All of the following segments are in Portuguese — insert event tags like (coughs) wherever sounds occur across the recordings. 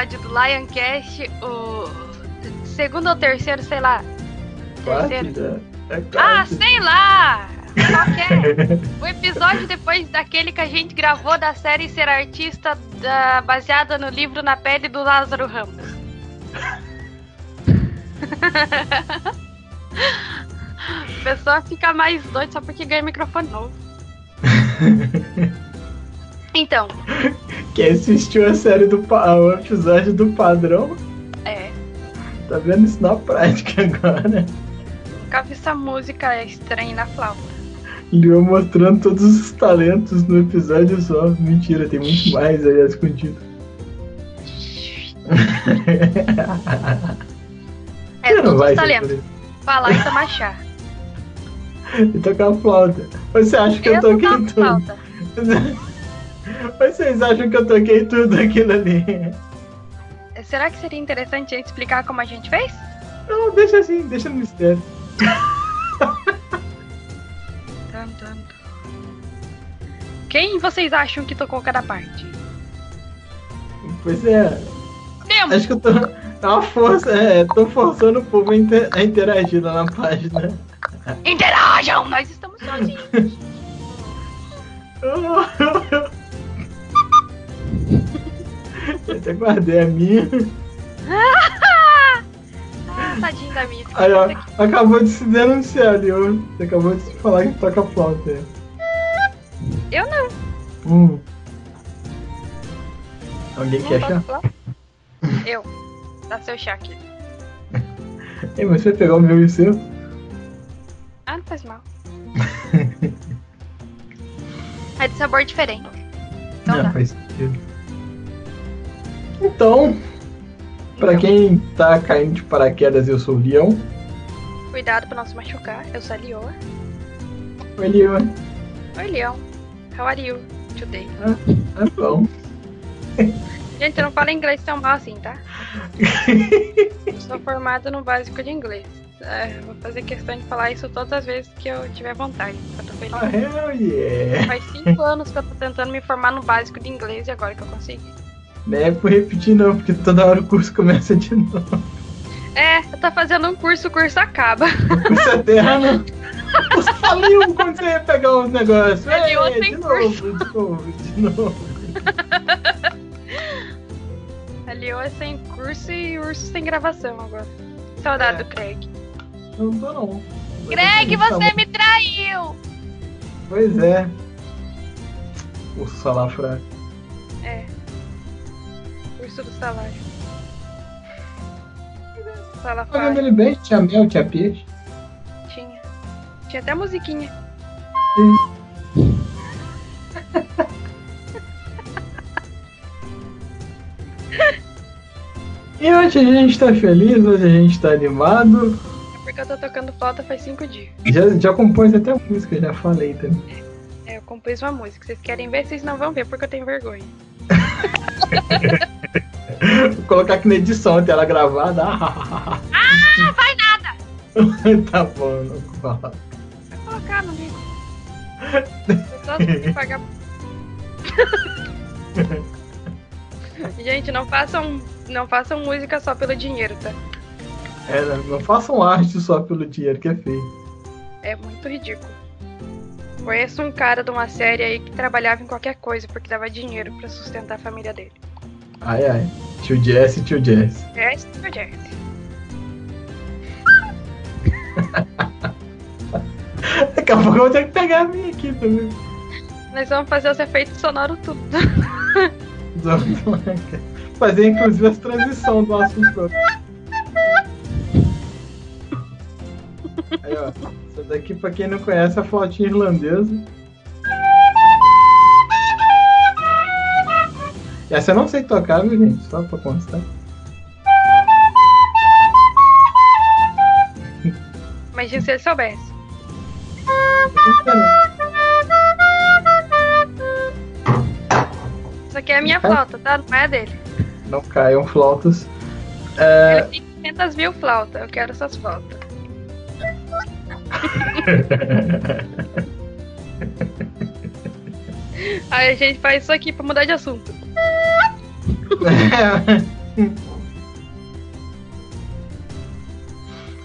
episódio do Lioncast, o segundo ou terceiro, sei lá. Terceiro. É Ah, sei lá! Qualquer. (laughs) o episódio depois daquele que a gente gravou da série Ser Artista da- baseada no livro Na Pele do Lázaro Ramos. A (laughs) pessoa fica mais doida só porque ganha microfone novo. (laughs) Então, Quem assistiu a série do o episódio do padrão, é. tá vendo isso na prática (laughs) agora. Nunca vi essa música estranha na flauta. Leo mostrando todos os talentos no episódio só. Mentira, tem muito mais aí escondido. (laughs) É Não todos vai os talentos. Falar e tomar chá. (laughs) E tocar flauta. Você acha que eu, Eu toquei tudo? flauta. Vocês acham que eu toquei tudo aquilo ali? Será que seria interessante explicar como a gente fez? Não, deixa assim, deixa no mistério. Quem vocês acham que tocou cada parte? Pois é, Temos! acho que eu tô. É uma força, é, tô forçando o povo a interagir lá na página. Interajam! Nós estamos sozinhos. (laughs) Eu até guardei a minha. ah, tadinho da minha. Aí, ó, acabou de se denunciar ali, ó. Você acabou de falar que toca flauta. aí. Eu não. Hum. Alguém não quer falar. Eu. Dá seu chá aqui. (laughs) Ei, mas você pegar o meu e o seu? Ah, não faz mal. (laughs) é de sabor diferente. Então dá. faz sentido. Então, pra Então, quem tá caindo de paraquedas, eu sou o Leão. Cuidado pra não se machucar. Eu sou a Lioa. Oi, Leão. Oi, Leão. How are you today? Ah, bom. Gente, eu não falo inglês tão mal assim, tá? Eu (laughs) sou formada no básico de inglês. É, vou fazer questão de falar isso todas as vezes que eu tiver vontade. Eu tô feliz. Ah, hell yeah. Faz cinco anos que eu tô tentando me formar no básico de inglês e agora que eu consegui. Não é por repetir não, porque toda hora o curso começa de novo. É, eu tô fazendo um curso, o curso acaba. O curso eterno. Você faliu quando você ia pegar os negócios. Ei, sem de novo, de novo, de novo. Eu é sem curso e urso sem gravação agora. Saudade É. do Craig. Não tô não. Craig, Tá você me traiu! Pois é. O salafra. É. Urso do salário. Vendo Salafrário. ele bem? Tinha mel, tinha peixe. Tinha. Tinha até musiquinha. E hoje a gente tá feliz, hoje a gente tá animado. É porque eu tô tocando flauta faz cinco dias. Já, já compôs até música, já falei também. É, eu compus uma música. Vocês querem ver, vocês não vão ver porque eu tenho vergonha. (laughs) Vou colocar aqui na edição a tela gravada. Ah, vai nada! (laughs) tá bom, não vou falar. Vai colocar no livro. Pagar. (laughs) Gente, não façam, não façam música só pelo dinheiro, tá? É, não, não façam arte só pelo dinheiro, que é feio. É muito ridículo. Conheço um cara de uma série aí que trabalhava em qualquer coisa porque dava dinheiro pra sustentar a família dele. Ai, ai. Tio Jesse, tio Jesse. É esse o Jesse. (laughs) Daqui a pouco eu vou ter que pegar a minha aqui também. Nós vamos fazer os efeitos sonoros tudo. Fazer inclusive as transições do assunto. Aí, ó. Essa daqui, pra quem não conhece, é a flautinha irlandesa. Essa eu não sei tocar, viu, gente? Só pra constar. Imagina se ele soubesse. Isso aqui é a minha flauta, tá? Não é a dele. Não caiam flautas. É, Ele tem 500 mil flautas. Eu quero essas flautas. (laughs) Aí a gente faz isso aqui pra mudar de assunto.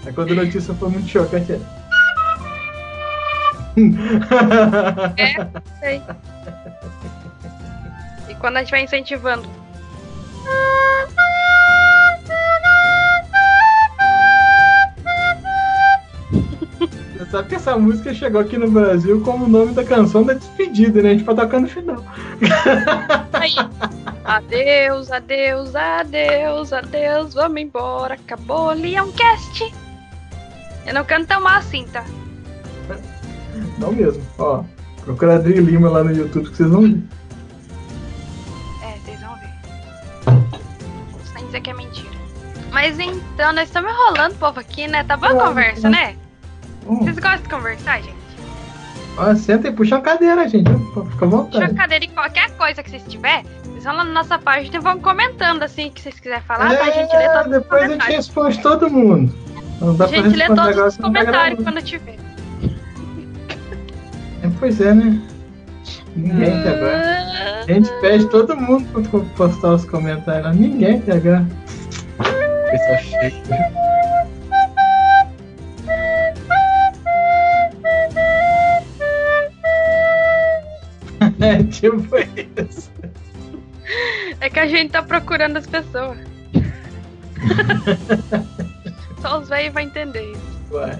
Aí quando a notícia foi muito chocante. (laughs) é. É, sei. E quando a gente vai incentivando. Sabe que essa música chegou aqui no Brasil como o nome da canção da despedida, né? A gente vai tocar no final. (laughs) Aí. Adeus, adeus, adeus, adeus, vamos embora. Acabou Leon Cast. Eu não canto tão mal assim, tá? Não mesmo. Ó, procura Adri Lima lá no YouTube que vocês vão ver. É, vocês vão ver. Sem dizer que é mentira. Mas então, nós estamos enrolando o povo aqui, né? Tá boa a É, conversa, é. né? Hum. Vocês gostam de conversar, gente? Ó, senta e puxa a cadeira, gente. Fica à Puxa a vontade. cadeira e qualquer coisa que vocês tiver, vocês vão lá na nossa página e vão comentando assim que vocês quiserem falar, pra gente ler É, todos os depois a gente responde todo mundo. Não dá A pra gente lê todos os tá comentários quando tiver. É, pois é, né? Ninguém quer agora. A gente pede todo mundo pra postar os comentários lá. Ninguém quer agora. Pessoal cheio. É tipo isso. É que a gente tá procurando as pessoas. (laughs) Só os velhos vão entender isso. Ué.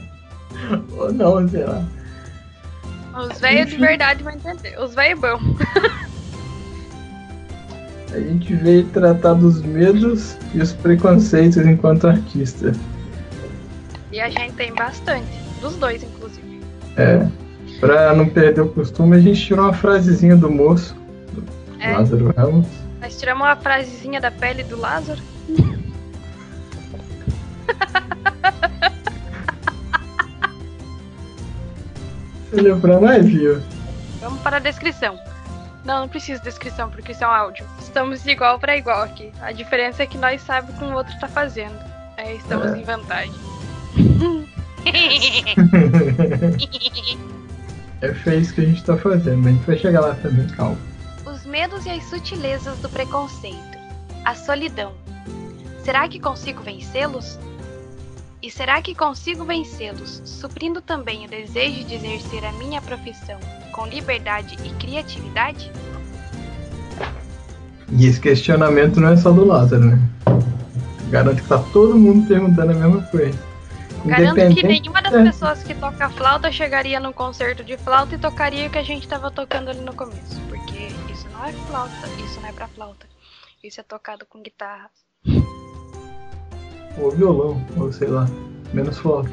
Ou não, sei lá. Os velhos de Enfim. verdade vão entender. Os velhos bom. (laughs) A gente veio tratar dos medos e os preconceitos enquanto artista. E a gente tem bastante. Dos dois, inclusive. É. Pra não perder o costume, a gente tirou uma frasezinha do moço, do É. Lázaro Ramos. Nós tiramos uma frasezinha da pele do Lázaro. (laughs) Você leu pra nós, viu? Vamos para a descrição. Não, não precisa de descrição, porque isso é um áudio. Estamos de igual para igual aqui. A diferença é que nós sabemos o que o outro tá fazendo. É, estamos É. em vantagem. (laughs) (laughs) É isso que a gente tá fazendo, a gente vai chegar lá também, calma. Os medos e as sutilezas do preconceito. A solidão. Será que consigo vencê-los? E será que consigo vencê-los, suprindo também o desejo de exercer a minha profissão com liberdade e criatividade? E esse questionamento não é só do Lázaro, né? Garanto que tá todo mundo perguntando a mesma coisa. Garanto que nenhuma das é. pessoas que toca flauta chegaria num concerto de flauta e tocaria o que a gente tava tocando ali no começo. Porque isso não é flauta, isso não é pra flauta. Isso é tocado com guitarra. Ou violão, ou sei lá, menos flauta.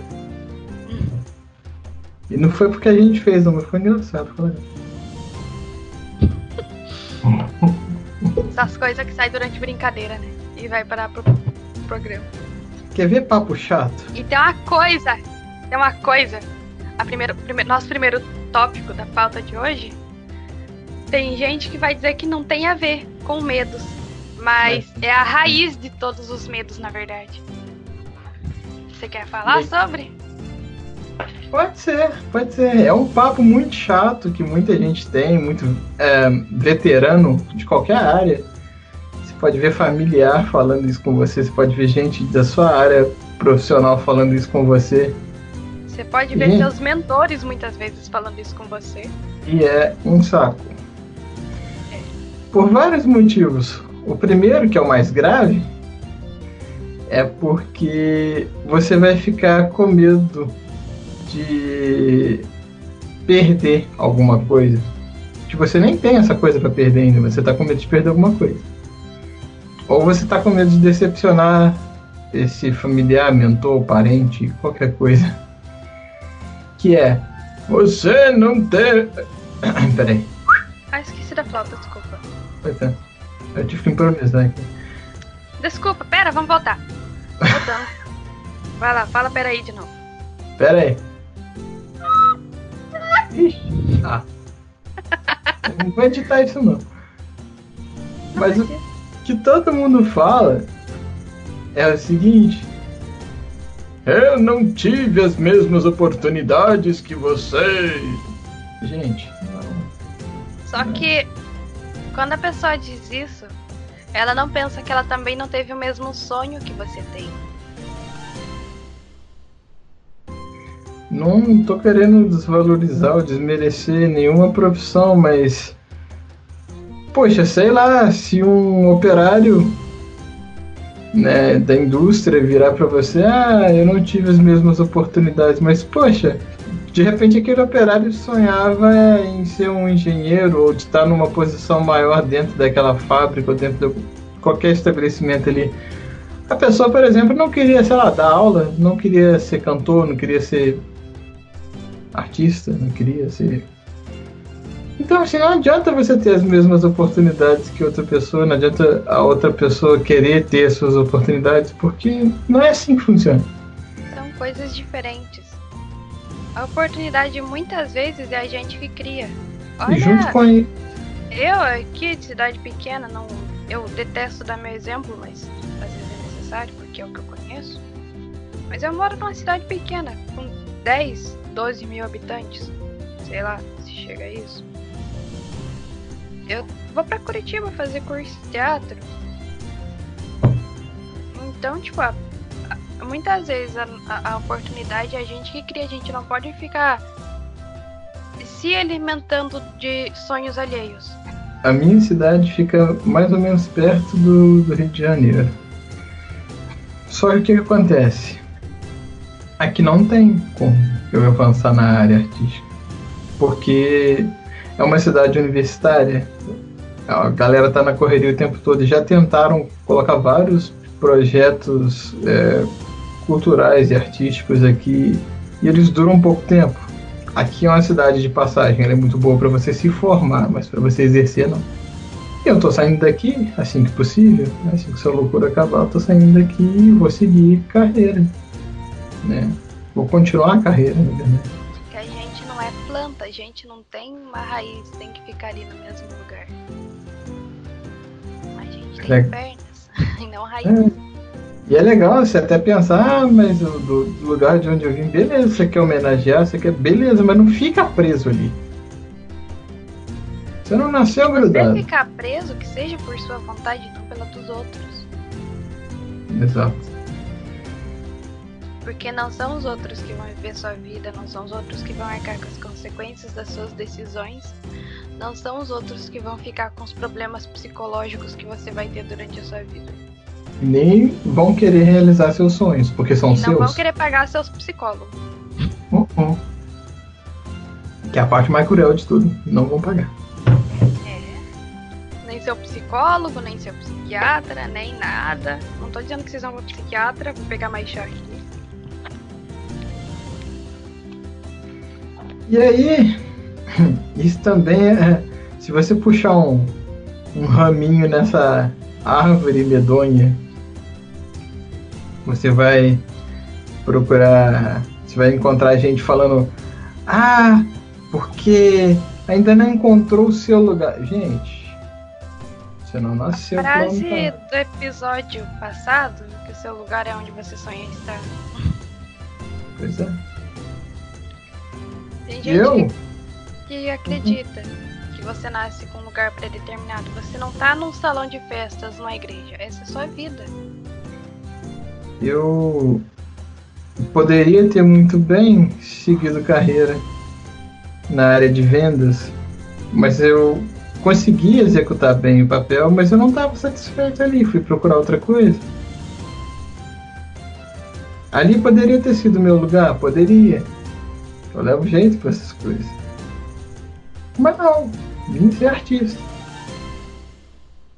E não foi porque a gente fez, não, mas foi engraçado. Foi. Essas coisas que saem durante brincadeira, né? E vai parar pro programa. Quer ver papo chato? E tem uma coisa, tem uma coisa. A primeiro, prime- nosso primeiro tópico da pauta de hoje. Tem gente que vai dizer que não tem a ver com medos. Mas é a raiz de todos os medos, na verdade. Você quer falar Bem. sobre? Pode ser, pode ser. É um papo muito chato que muita gente tem, muito é, veterano de qualquer área. Você pode ver familiar falando isso com você, você pode ver gente da sua área profissional falando isso com você. Você pode ver Gente. seus mentores muitas vezes falando isso com você. E é um saco. Por vários motivos. O primeiro, que é o mais grave, é porque você vai ficar com medo de perder alguma coisa. Tipo, você nem tem essa coisa pra perder ainda, mas você tá com medo de perder alguma coisa. Ou você tá com medo de decepcionar esse familiar, mentor, parente, qualquer coisa. Que é, você não tem. (coughs) Peraí. Ah, esqueci da flauta, desculpa. Pois é. Eu tive que improvisar aqui. Desculpa, pera, vamos voltar. Voltando. (laughs) Vai lá, fala pera aí de novo. Pera aí. Ixi. Ah. Não vou editar isso não. Mas o que todo mundo fala é o seguinte. Eu não tive as mesmas oportunidades que vocês. Gente, não. Só que quando a pessoa diz isso, ela não pensa que ela também não teve o mesmo sonho que você tem. Não tô querendo desvalorizar ou desmerecer nenhuma profissão, mas. Poxa, sei lá, se um operário né, da indústria virar para você, ah, eu não tive as mesmas oportunidades, mas poxa, de repente aquele operário sonhava em ser um engenheiro ou de estar numa posição maior dentro daquela fábrica ou dentro de qualquer estabelecimento ali. A pessoa, por exemplo, não queria, sei lá, dar aula, não queria ser cantor, não queria ser artista, não queria ser. Então, assim, não adianta você ter as mesmas oportunidades que outra pessoa, não adianta a outra pessoa querer ter as suas oportunidades, porque não é assim que funciona. São coisas diferentes. A oportunidade muitas vezes é a gente que cria. Olha, e junto com a... eu aqui de cidade pequena, não, eu detesto dar meu exemplo, mas às vezes é necessário porque é o que eu conheço. Mas eu moro numa cidade pequena, com 10, 12 mil habitantes. Sei lá se chega a isso. Eu vou pra Curitiba fazer curso de teatro. Então, tipo, a, a, muitas vezes a, a, oportunidade é a gente que cria. A gente não pode ficar se alimentando de sonhos alheios. A minha cidade fica mais ou menos perto do, do Rio de Janeiro. Só que o que acontece? Aqui não tem como eu avançar na área artística. Porque é uma cidade universitária. A galera tá na correria o tempo todo e já tentaram colocar vários projetos é, culturais e artísticos aqui e eles duram pouco tempo. Aqui é uma cidade de passagem, ela é muito boa para você se formar, mas para você exercer não. Eu tô saindo daqui assim que possível, né? assim que essa loucura acabar, eu tô saindo daqui e vou seguir carreira, né? Vou continuar a carreira, na verdade. A gente não tem uma raiz, tem que ficar ali no mesmo lugar. A gente tem é. pernas (laughs) e não raiz. É. E é legal você até pensar, ah, mas do, do, lugar de onde eu vim, beleza, você quer homenagear, você quer, beleza, mas não fica preso ali. Você não nasceu Se grudado. Se ficar preso, que seja por sua vontade, não pela dos outros. Exato. Porque não são os outros que vão viver sua vida, não são os outros que vão arcar com as consequências das suas decisões, não são os outros que vão ficar com os problemas psicológicos que você vai ter durante a sua vida. Nem vão querer realizar seus sonhos, porque são e seus. Não vão querer pagar seus psicólogos. Uh -uh. Que é a parte mais cruel de tudo. Não vão pagar. É. Nem seu psicólogo, nem seu psiquiatra, nem nada. Não tô dizendo que vocês vão pro psiquiatra, vou pegar mais chá aqui. E aí, (clears throat) isso também é. Se você puxar um, um raminho nessa árvore medonha, você vai procurar. Você vai encontrar gente falando: Ah, porque ainda não encontrou o seu lugar. Gente, você não nasceu. A frase do episódio passado, que o seu lugar é onde você sonha estar. Pois é. Tem gente eu? que acredita uhum. que você nasce com um lugar predeterminado. Você não tá num salão de festas, numa igreja. Essa é a sua vida. Eu poderia ter muito bem seguido carreira na área de vendas, mas eu consegui executar bem o papel, mas eu não estava satisfeito ali, fui procurar outra coisa. Ali poderia ter sido meu lugar, poderia. Eu levo jeito pra essas coisas. Mas não, vim ser artista.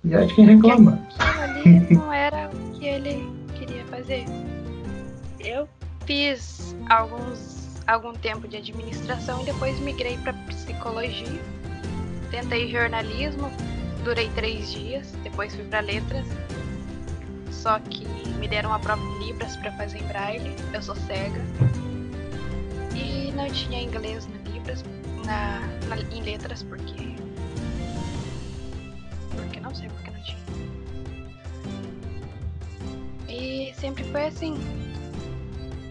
E aí de quem reclama. ali não era o que ele queria fazer. Eu fiz alguns algum tempo de administração e depois migrei para psicologia. Tentei jornalismo, durei três dias, depois fui para letras. Só que me deram uma prova de Libras para fazer em braille. Eu sou cega e não tinha inglês na Libras, na, na, em letras, porque. Porque não sei porque não tinha. E sempre foi assim.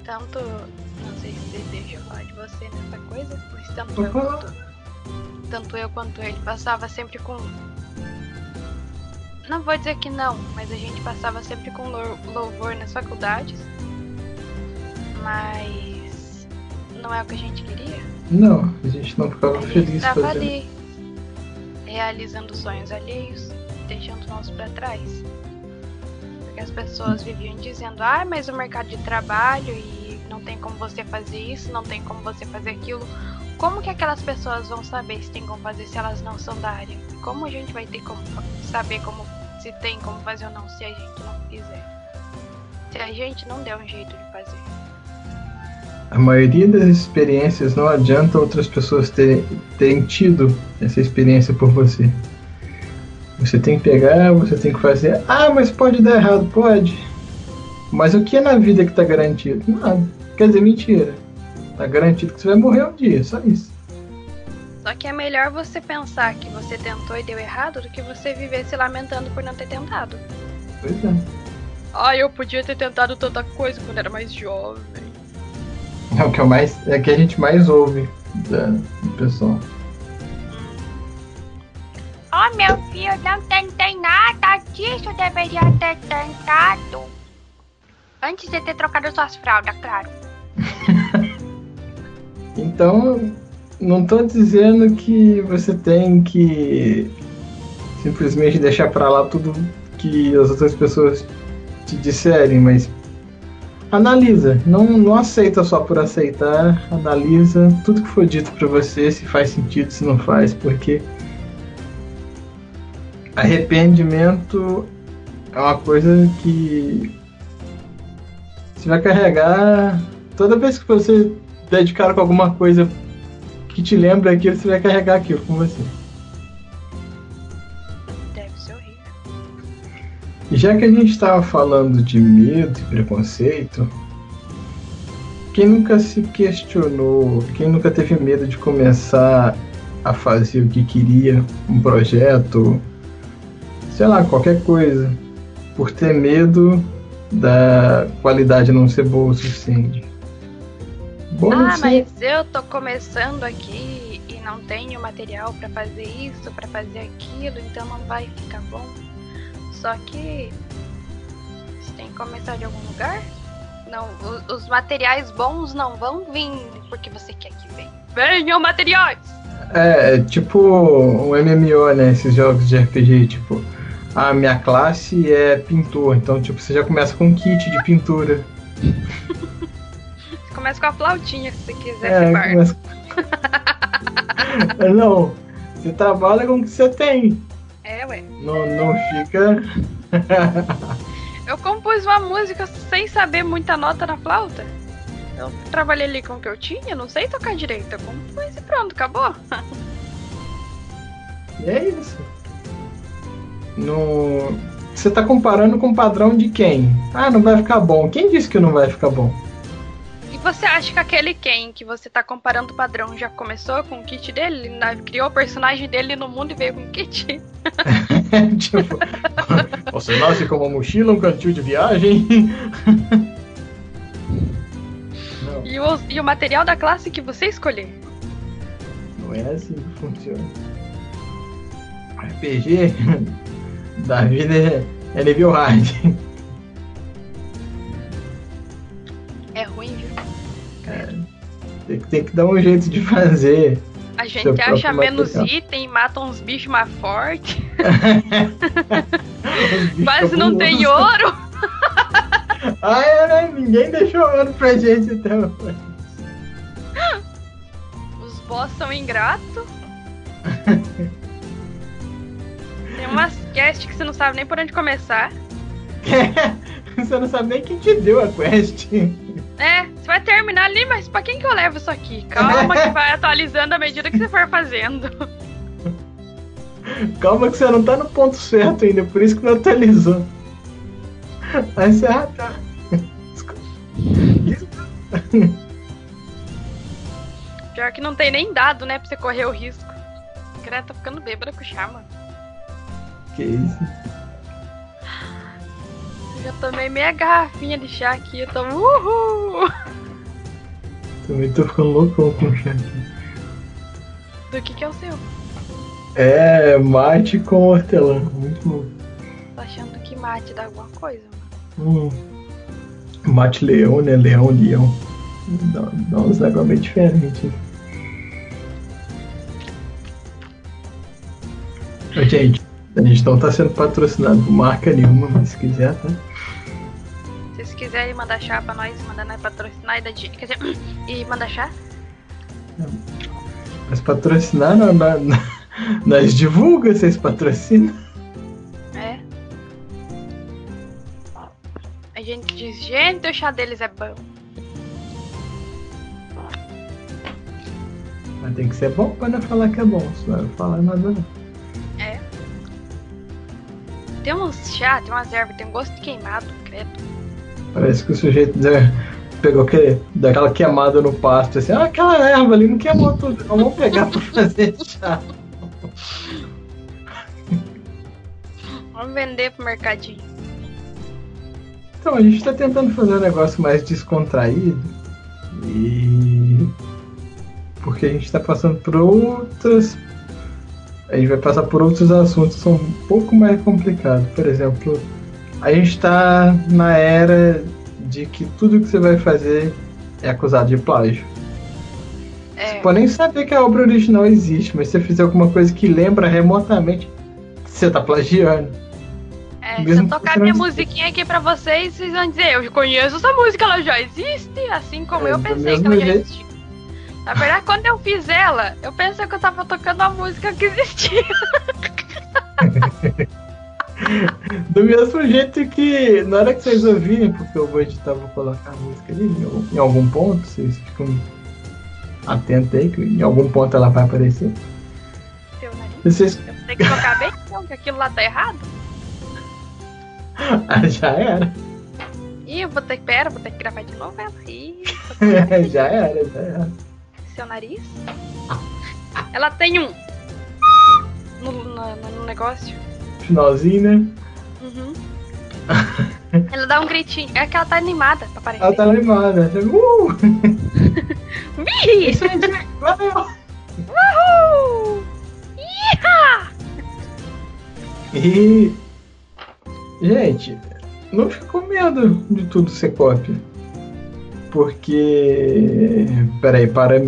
tanto. Não sei se deixa eu falar de você nessa coisa, mas tanto eu quanto. Tanto eu quanto ele passava sempre com. Não vou dizer que não, mas a gente passava sempre com louvor nas faculdades. Mas. Não é o que a gente queria? Não, a gente não ficava a feliz gente tava fazendo. ali, realizando sonhos alheios, deixando nós para trás. Porque as pessoas viviam dizendo, ah, mas o mercado de trabalho e não tem como você fazer isso, não tem como você fazer aquilo. Como que aquelas pessoas vão saber se tem como fazer se elas não são da área? Como a gente vai ter como saber como se tem como fazer ou não se a gente não fizer? Se a gente não der um jeito de fazer. A maioria das experiências não adianta outras pessoas terem, terem tido essa experiência por você. Você tem que pegar, você tem que fazer. Ah, mas pode dar errado, pode. Mas o que é na vida que está garantido? Nada. Quer dizer, mentira. Tá garantido que você vai morrer um dia, só isso. Só que é melhor você pensar que você tentou e deu errado do que você viver se lamentando por não ter tentado. Pois é. Ah, eu podia ter tentado tanta coisa quando era mais jovem. É o que, eu mais, é que a gente mais ouve da, do pessoal. Oh, meu filho, não tentei nada disso, deveria ter tentado. Antes de ter trocado suas fraldas, claro. (laughs) Então, não tô dizendo que você tem que simplesmente deixar pra lá tudo que as outras pessoas te disserem, mas analisa, não, não aceita só por aceitar, analisa tudo que for dito para você, se faz sentido, se não faz, porque arrependimento é uma coisa que você vai carregar toda vez que você der de cara com alguma coisa que te lembra aquilo, você vai carregar aquilo com você. Já que a gente estava falando de medo e preconceito, quem nunca se questionou, quem nunca teve medo de começar a fazer o que queria, um projeto, sei lá, qualquer coisa, por ter medo da qualidade não ser boa o suficiente? Bom, Ah, mas eu tô começando aqui e não tenho material pra fazer isso, pra fazer aquilo, então não vai ficar bom. Só que você tem que começar de algum lugar. Não, o- os materiais bons não vão vir porque você quer que venha. Venham materiais! É, é tipo um MMO, né? Esses jogos de RPG, tipo, a minha classe é pintor, então tipo, você já começa com um kit de pintura. Você (laughs) começa com a flautinha se você quiser É, ser bardo. começa... (laughs) (laughs) não, você trabalha com o que você tem. É, ué. Não, não fica. (laughs) Eu compus uma música sem saber muita nota na flauta. Eu trabalhei ali com o que eu tinha, não sei tocar direito. Eu compus e pronto, acabou. E é isso. No... Você tá comparando com o padrão de quem? Ah, não vai ficar bom. Quem disse que não vai ficar bom? Você acha que aquele Ken que você tá comparando o padrão já começou com o kit dele? Ele na- criou o personagem dele no mundo e veio com o kit? (laughs) tipo, você nasce com uma mochila, um cantil de viagem. (laughs) E o, e o material da classe que você escolher? não é assim que funciona. RPG (laughs) da vida é, é nível hard. Tem, que- tem que dar um jeito de fazer. A gente acha menos material. item, mata uns bichos mais fortes, (laughs) mas não tem ouro. (laughs) Ah, é, né? Ninguém deixou ouro pra gente então. Os boss são ingratos. (laughs) Tem umas cast que você não sabe nem por onde começar. Você não sabe nem quem te deu a quest. É, você vai terminar ali, mas pra quem que eu levo isso aqui? Calma que vai atualizando à medida que você for fazendo. (laughs) Calma que você não tá no ponto certo ainda, por isso que não atualizou. Aí você, ah, tá. Pior que não tem nem dado, né, pra você correr o risco. O cara tá ficando bêbado com o chá, mano. Que isso? Já tomei meia garrafinha de chá aqui, eu tô uhul! Também tô ficando loucão com o chat. Do que que é o seu? É, mate com hortelã. Muito bom. Tô achando que mate dá alguma coisa, Hum. Mate leão, né? Leão, leão. Dá, dá uns negócios bem diferentes. Gente, a gente não tá sendo patrocinado por marca nenhuma, mas se quiser, tá? Se quiserem mandar chá pra nós, mandar nós patrocinar e dar dinheiro. Quer dizer, (clears throat) e mandar chá? Mas patrocinar, não, não, não. nós divulga, vocês patrocinam. É. A gente diz, gente, o chá deles é bom. Mas tem que ser bom pra não falar que é bom, senão não vai falar nada não. É. Tem uns chá, tem umas ervas, tem um gosto de queimado, credo. Parece que o sujeito né, pegou aquele, daquela queimada no pasto, assim, ah, aquela erva ali não queimou tudo, vamos pegar pra fazer chá. Vamos vender pro mercadinho. Então, a gente tá tentando fazer um negócio mais descontraído e. Porque a gente tá passando por outras. A gente vai passar por outros assuntos que são um pouco mais complicados. Por exemplo, a gente tá na era de que tudo que você vai fazer é acusado de plágio. É, Você pode nem saber que a obra original existe, mas se você fizer alguma coisa que lembra remotamente, você tá plagiando. é, se mesmo eu tocar minha musiquinha aqui pra vocês, vocês vão dizer, eu conheço essa música, ela já existe, assim como É, eu pensei que ela já jeito. existia. Na verdade, (laughs) quando eu fiz ela, eu pensei que eu tava tocando uma música que existia. (laughs) Do mesmo jeito que na hora que vocês ouvirem, porque eu vou editar, vou colocar a música ali em algum- ponto, vocês ficam atentos aí, que em algum ponto ela vai aparecer. Seu nariz. Vocês tenho que tocar bem, então, que aquilo lá tá errado. (laughs) ah, já era. Ih, eu vou ter que. Pera, vou ter que gravar de novo ela. Ih, (laughs) já era, já era. seu nariz. Ela tem um. No, no- no negócio. Finalzinho, né? Uhum. Ela dá um gritinho. É que ela tá animada pra. Ela tá animada. Uh! (laughs) Isso! Uhul! Iha! E. Gente, não fica com medo de tudo ser cópia. Porque. Peraí, para.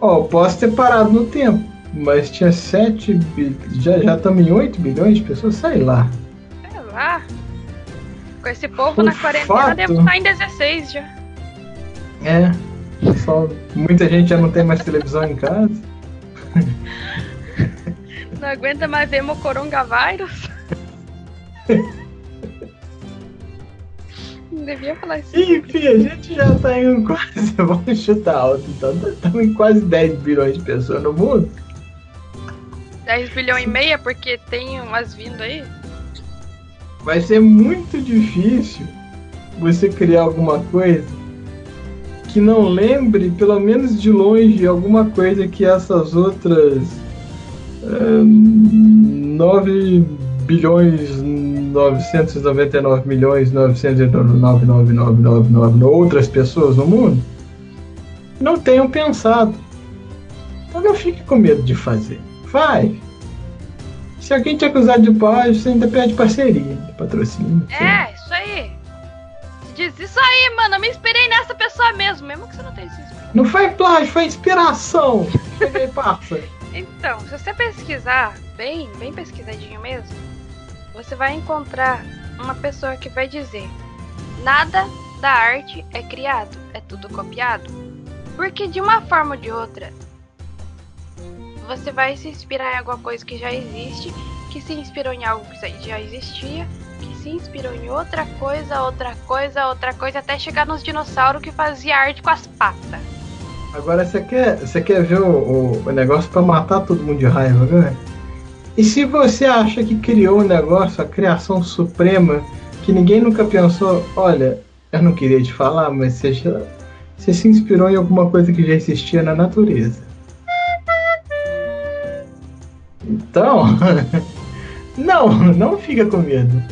Ó, eu posso ter parado no tempo, mas tinha 7 bi... já Já estamos em 8 bilhões de pessoas, sei lá. Sei lá. Com esse povo O na quarentena, fato- devo estar em 16 já. É. Só, muita gente já não tem mais televisão em casa. (laughs) Não aguenta mais ver meu coronavírus. (laughs) Não devia falar isso. Enfim, a gente já tá em quase. (laughs) Vamos chutar alto, então. Estamos em quase 10 bilhões de pessoas no mundo. 10 bilhão e meia, porque tem umas vindo aí. vai ser muito difícil você criar alguma coisa que não lembre, pelo menos de longe, alguma coisa que essas outras ahn, 9 bilhões 999 milhões 999 outras pessoas no mundo não tenham pensado. Então não fique com medo de fazer. Faz. Se alguém te acusar de plágio, você ainda pede parceria, patrocínio. É, isso aí. Diz isso aí, mano. Eu me inspirei nessa pessoa mesmo, mesmo que você não tenha se inspirado. Não foi plágio, foi inspiração. Parça. Então, se você pesquisar bem, bem pesquisadinho mesmo, você vai encontrar uma pessoa que vai dizer: nada da arte é criado, é tudo copiado. Porque de uma forma ou de outra, você vai se inspirar em alguma coisa que já existe, que se inspirou em algo que já existia, que se inspirou em outra coisa, outra coisa, outra coisa, até chegar nos dinossauros que fazia arte com as patas. Agora você quer, você quer ver o, o- o negócio pra matar todo mundo de raiva, né? E se você acha que criou um negócio, a criação suprema, que ninguém nunca pensou, olha, eu não queria te falar, mas você, já- você se inspirou em alguma coisa que já existia na natureza. Então, (laughs) não, não fica com medo.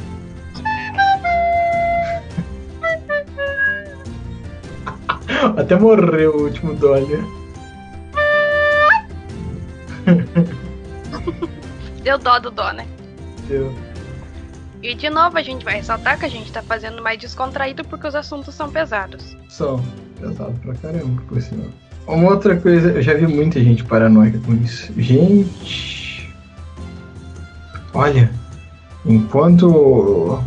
(laughs) Até morreu o último Dolly. (laughs) Deu dó do dó, né? Deu. E de novo a gente vai ressaltar que a gente tá fazendo mais descontraído porque os assuntos são pesados. São. Pesado pra caramba, por sinal. Uma outra coisa, eu já vi muita gente paranoica com isso. Gente. Olha, enquanto o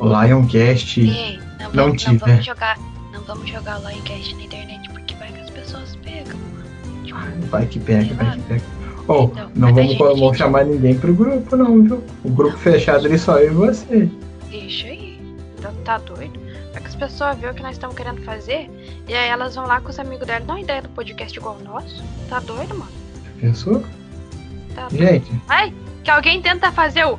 Lioncast Ei, não, Não vamos, não tiver. vamos jogar. Não vamos jogar o Lioncast na internet porque vai que as pessoas pegam, mano. Tipo, vai que pega, vai que pega. Oh, Então, não vamos, gente- vamos chamar ninguém pro grupo, não, viu? O grupo fechado ele só eu e você. Deixa aí. Tá, tá doido? Vai que as pessoas veem o que nós estamos querendo fazer e aí elas vão lá com os amigos delas. Dá uma ideia do podcast igual o nosso. Tá doido, mano? Pensou? Tá doido. Gente, Ai, que alguém tenta fazer o.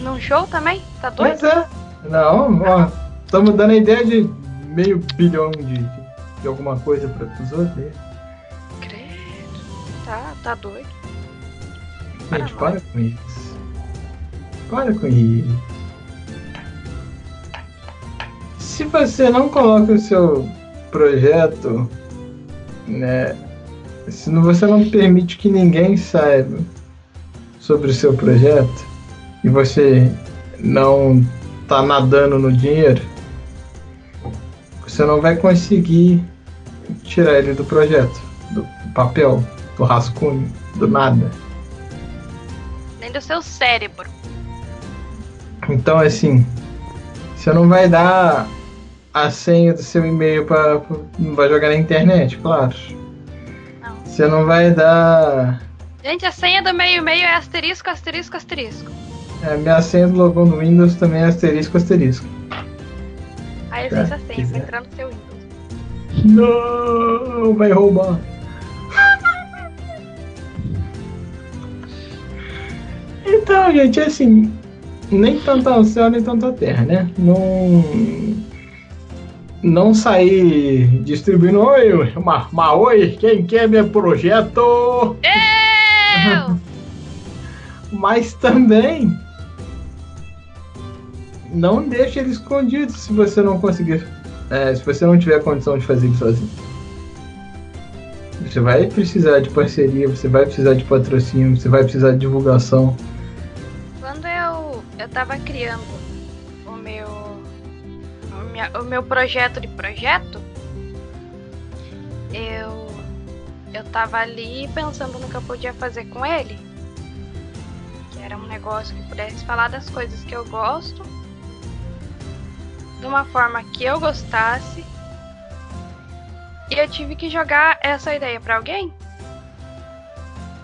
Num show também? Tá doido? Pois é. Não, ó, estamos dando a ideia de meio bilhão de, de alguma coisa para os outros. Credo. Tá, tá doido. Gente, Para para com isso. Para com isso. Se você não coloca o seu projeto, né? Se não- você não permite que ninguém saiba sobre o seu projeto e você não tá nadando no dinheiro, você não vai conseguir tirar ele do projeto, do papel, do rascunho, do nada. Nem do seu cérebro. Então, assim, você não vai dar a senha do seu e-mail para. Não vai jogar na internet, claro. Você não vai dar. Gente, a senha do meio-meio é asterisco, asterisco, asterisco. É, minha senha do logão do Windows também é asterisco, asterisco. Aí eu Tá, fiz a senha entrar no seu Windows. Não, vai roubar. Então, gente, assim, nem tanto ao céu, nem tanto à terra, né? Não. Não sair distribuindo, oi, ma, ma, oi, quem quer meu projeto? Eu! (laughs) Mas também não deixe ele escondido se você não conseguir. é, se você não tiver condição de fazer isso sozinho. Você vai precisar de parceria, você vai precisar de patrocínio, você vai precisar de divulgação. Quando eu, eu tava criando minha- o meu projeto de projeto, eu, eu tava ali pensando no que eu podia fazer com ele. Que era um negócio que pudesse falar das coisas que eu gosto, de uma forma que eu gostasse. E eu tive que jogar essa ideia pra alguém.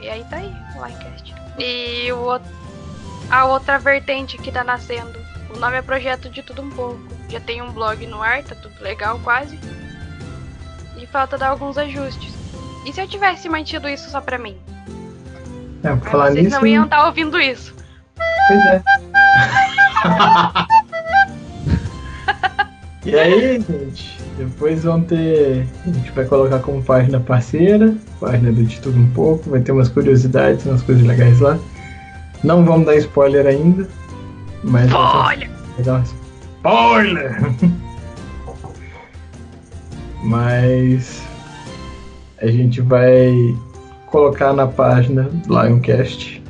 E aí tá aí, o Linecast. E o a outra vertente que tá nascendo. O nome é Projeto de Tudo Um Pouco. Já tem um blog no ar, tá tudo legal quase. E falta dar alguns ajustes. E se eu tivesse mantido isso só pra mim? É, por falar vocês nisso. não iam estar ouvindo isso. Pois é. (laughs) e aí, gente, depois vão ter. A gente vai colocar como página parceira, página do De Tudo Um Pouco, vai ter umas curiosidades, umas coisas legais lá. Não vamos dar spoiler ainda, mas vai ter Olha! Spoiler! Mas a gente vai colocar na página do Lioncast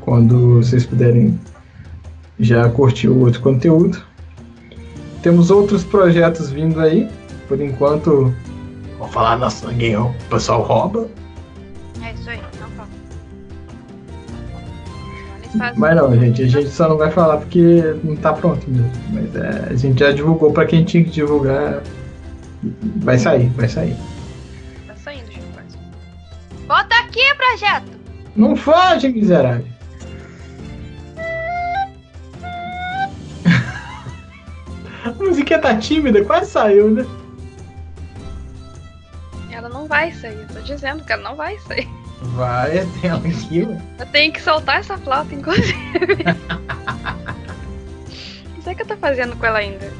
quando vocês puderem já curtir o outro conteúdo. Temos outros projetos vindo aí. Por enquanto, vou falar nosso ninguém, o pessoal rouba. Fazem- Mas não, gente, a gente só não vai falar porque não tá pronto mesmo. Mas é, a gente já divulgou pra quem tinha que divulgar. Vai sair, vai sair. Tá saindo, Barça. Bota aqui, projeto! Não foge, miserável. (laughs) A musiquinha tá tímida, quase saiu, né? Ela não vai sair, eu tô dizendo que ela não vai sair. Vai, (laughs) tem ela aqui, ué. Eu tenho que soltar essa flauta, inclusive. Não (laughs) sei o que eu tô fazendo com ela ainda.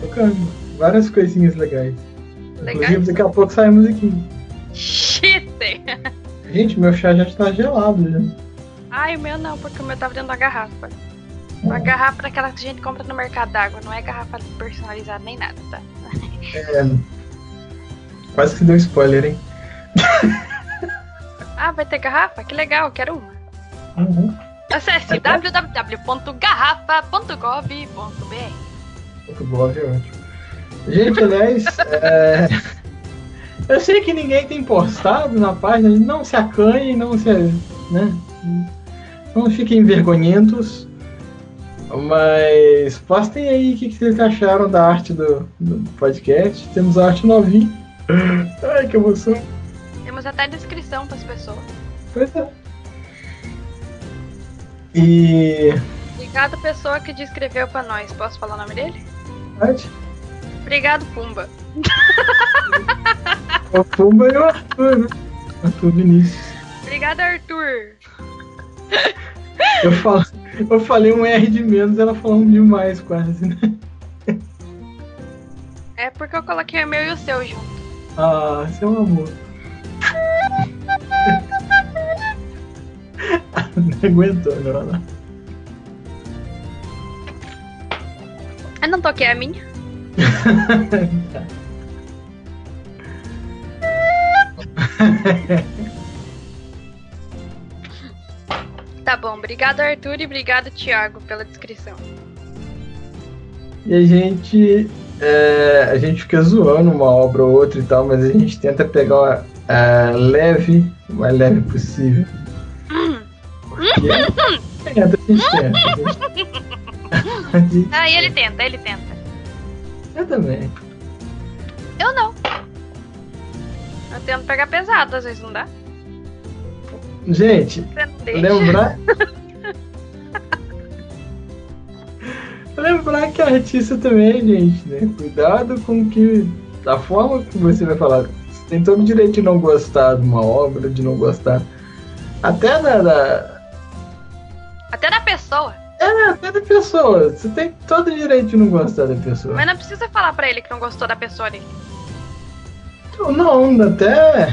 Tocando. Várias coisinhas legais. Legais? Inclusive, daqui a pouco sai a musiquinha. Cheater! Gente, meu chá já está gelado já. Ai, o meu não, porque o meu tava dentro da garrafa. Uma garrafa daquela que a gente compra no mercado d'água, não é garrafa personalizada nem nada, tá? É, quase que deu spoiler, hein? (coughs) ah, vai ter garrafa? Que legal, quero uma. Uhum. Acesse é www.garrafa.gov.br. Gov é ótimo. Gente, aliás, é... (laughs) eu sei que ninguém tem postado na página, não se acanhem, não se. Né? Não fiquem envergonhentos. Mas postem aí o que, que vocês acharam da arte do, do podcast. Temos a arte novinha. Ai, que emoção. Temos até descrição para as pessoas. Pois é. E. Obrigado, pessoa que descreveu para nós. Posso falar o nome dele? Pode. Obrigado, Pumba. (laughs) o Pumba e o Arthur, né? Arthur Vinícius. Obrigado, Arthur. Eu, falo, eu falei um R de menos, ela falou um demais quase, né? É porque eu coloquei o meu e o seu junto. Ah, seu é amor. (laughs) não aguentou, não. Eu não toquei a minha. (laughs) tá bom, obrigado Arthur e obrigado Thiago pela descrição. E a gente é, a gente fica zoando uma obra ou outra e tal, mas a gente tenta pegar a leve, o mais leve possível. Porque tenta, a gente tenta. A gente... Ah, e ele tenta, ele tenta. Eu também. Eu não. Eu tento pegar pesado, às vezes não dá. Gente, lembrar. lembrar (laughs) que artista também, gente, né? Cuidado com que. A forma que você vai falar. Tem todo o direito de não gostar de uma obra, de não gostar. Até da. da... Até da pessoa. É, até da pessoa. Você tem todo o direito de não gostar da pessoa. Mas não precisa falar pra ele que não gostou da pessoa dele. Não, até.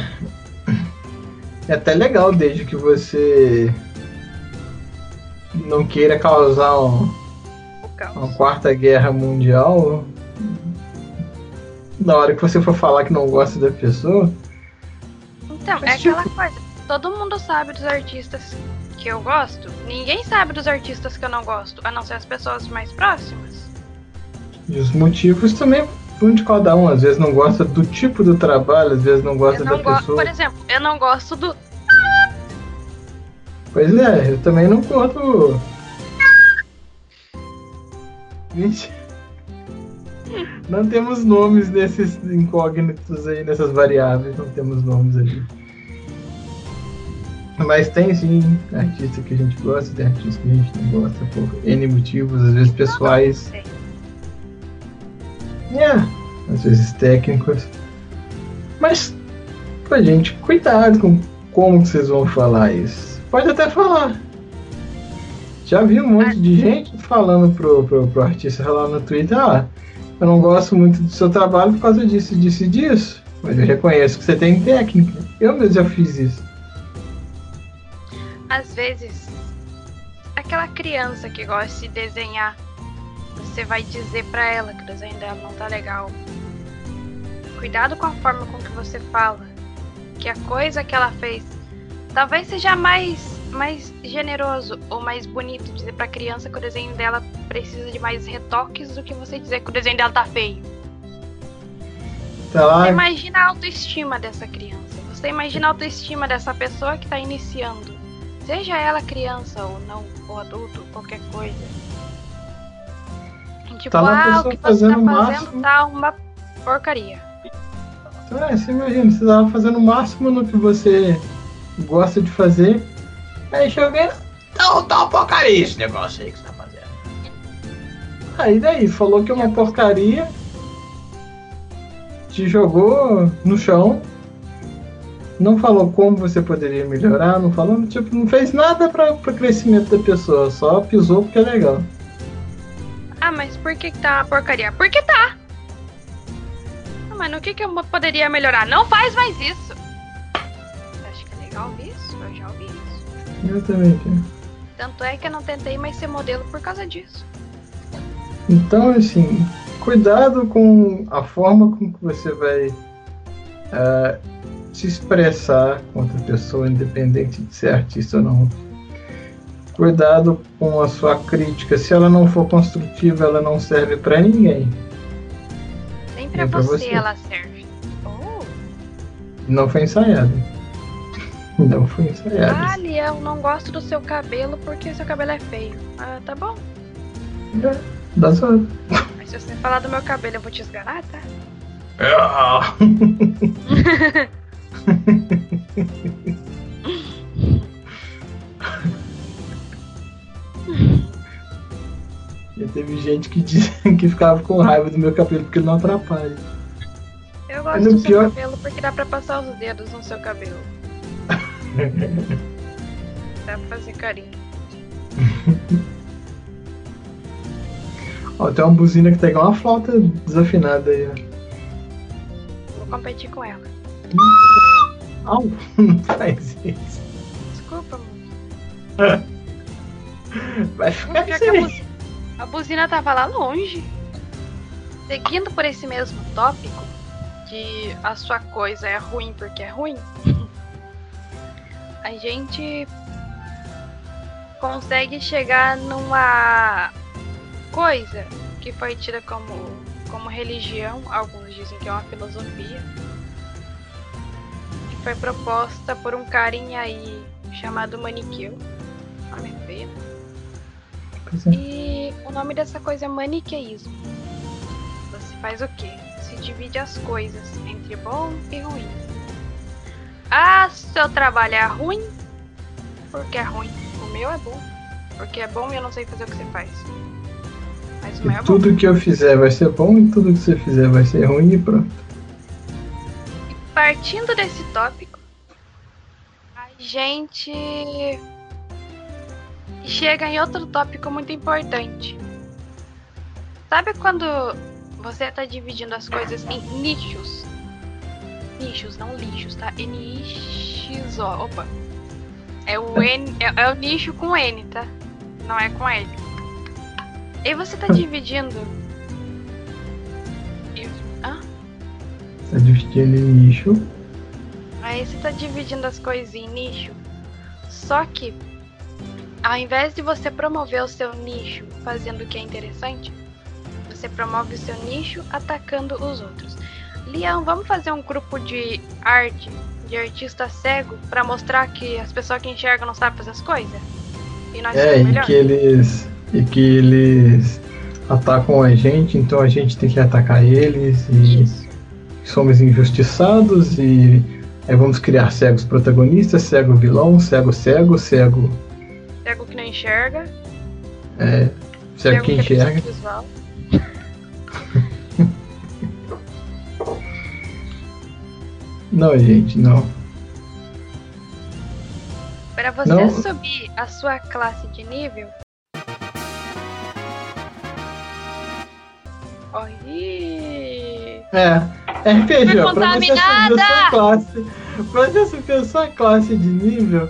É até legal desde que você não queira causar um, uma quarta guerra mundial. Na hora que você for falar que não gosta da pessoa. Então, é tipo... aquela coisa. Todo mundo sabe dos artistas que eu gosto, ninguém sabe dos artistas que eu não gosto, a não ser as pessoas mais próximas. E os motivos também vão de cada um. Às vezes não gosta do tipo do trabalho, às vezes não gosta não da go pessoa. Por exemplo, eu não gosto do. Pois é, eu também não curto. Gente. Não temos nomes nesses incógnitos aí, nessas variáveis, não temos nomes ali. Mas tem sim artista que a gente gosta, tem artista que a gente não gosta por N motivos, às vezes pessoais. É, às vezes técnicos. Mas, pra gente, cuidado com como vocês vão falar isso. Pode até falar. Já vi um monte de gente falando pro, pro, pro artista lá no Twitter, ah, eu não gosto muito do seu trabalho por causa disso, disso e disso. Mas eu reconheço que você tem técnica. Eu mesmo já fiz isso às vezes, aquela criança que gosta de desenhar, você vai dizer para ela que o desenho dela não tá legal. Cuidado com a forma com que você fala, que a coisa que ela fez talvez seja mais mais generoso ou mais bonito dizer para a criança que o desenho dela precisa de mais retoques do que você dizer que o desenho dela tá feio. Tá você imagina a autoestima dessa criança. Você imagina a autoestima dessa pessoa que está iniciando. Seja ela criança ou não, ou adulto, qualquer coisa. Tipo, tá ah, o que você tá fazendo tá uma porcaria. É, você imagina, você tava fazendo o máximo no que você gosta de fazer. Aí chovendo. Não, tá uma porcaria esse negócio aí que você tá fazendo. Aí daí, falou que é uma porcaria. Te jogou no chão não falou como você poderia melhorar, não falou, tipo, não fez nada para o crescimento da pessoa, só pisou porque é legal. Ah, mas por que, que tá uma porcaria? Porque tá! Ah, mas no que, que eu poderia melhorar? Não faz mais isso! Acho que é legal ouvir isso? Quero. Tanto é que eu não tentei mais ser modelo por causa disso. Então, assim, cuidado com a forma com que você vai uh, se expressar com outra pessoa, independente de ser artista ou não. Cuidado com a sua crítica. Se ela não for construtiva, ela não serve para ninguém. Nem para você, você, ela serve. Oh. Não foi ensaiado. Não foi ensaiado. Ah, Leão, não gosto do seu cabelo porque seu cabelo é feio. Ah, tá bom. É, dá só. Mas se você falar do meu cabelo, eu vou te esganar, tá? Ah. (laughs) Já teve gente que, diz, (laughs) que ficava com raiva do meu cabelo porque ele não atrapalha. Eu gosto do seu pior... cabelo porque dá pra passar os dedos no seu cabelo. Dá pra fazer carinho. Ó, tem uma buzina que tá igual uma flauta desafinada aí, ó. Vou competir com ela. Au, (laughs) não faz isso. Desculpa, amor. Vai ficar assim. A buzina tava lá longe. Seguindo por esse mesmo tópico, que a sua coisa é ruim porque é ruim, a gente consegue chegar numa coisa que foi tida como, como religião, alguns dizem que é uma filosofia, que foi proposta por um carinha aí chamado Maniqueu. Nome feio. É. E o nome dessa coisa é maniqueísmo. Você faz o quê? Se divide as coisas entre bom e ruim. Ah, seu trabalho é ruim? Porque é ruim. O meu é bom. Porque é bom e eu não sei fazer o que você faz. Mas o meu é bom. Tudo que eu fizer vai ser bom e tudo que você fizer vai ser ruim e pronto. E partindo desse tópico, a gente chega em outro tópico muito importante. Sabe quando você está dividindo as coisas em nichos? Nichos, não lixos, tá? N-I-X-O. Opa. É o (laughs) N. É, é, o nicho com N, tá? Não é com L. E você está (laughs) dividindo. Hã? Tá dividindo em nicho. Aí você está dividindo as coisas em nicho. Só que ao invés de você promover o seu nicho fazendo o que é interessante, você promove o seu nicho atacando os outros. Leão, vamos fazer um grupo de arte, de artista cego, para mostrar que as pessoas que enxergam não sabem fazer as coisas? E nós é, e que eles e que eles atacam a gente, então a gente tem que atacar eles e Isso. somos injustiçados e aí vamos criar cegos protagonistas, cego vilão, cego cego, cego Cego que não enxerga. É, cego, cego que, que enxerga. Visual. Não, gente, não. Para você não. subir a sua classe de nível. Oi. É, RPG, ó, pra você subir a sua classe. Pra você subir a sua classe de nível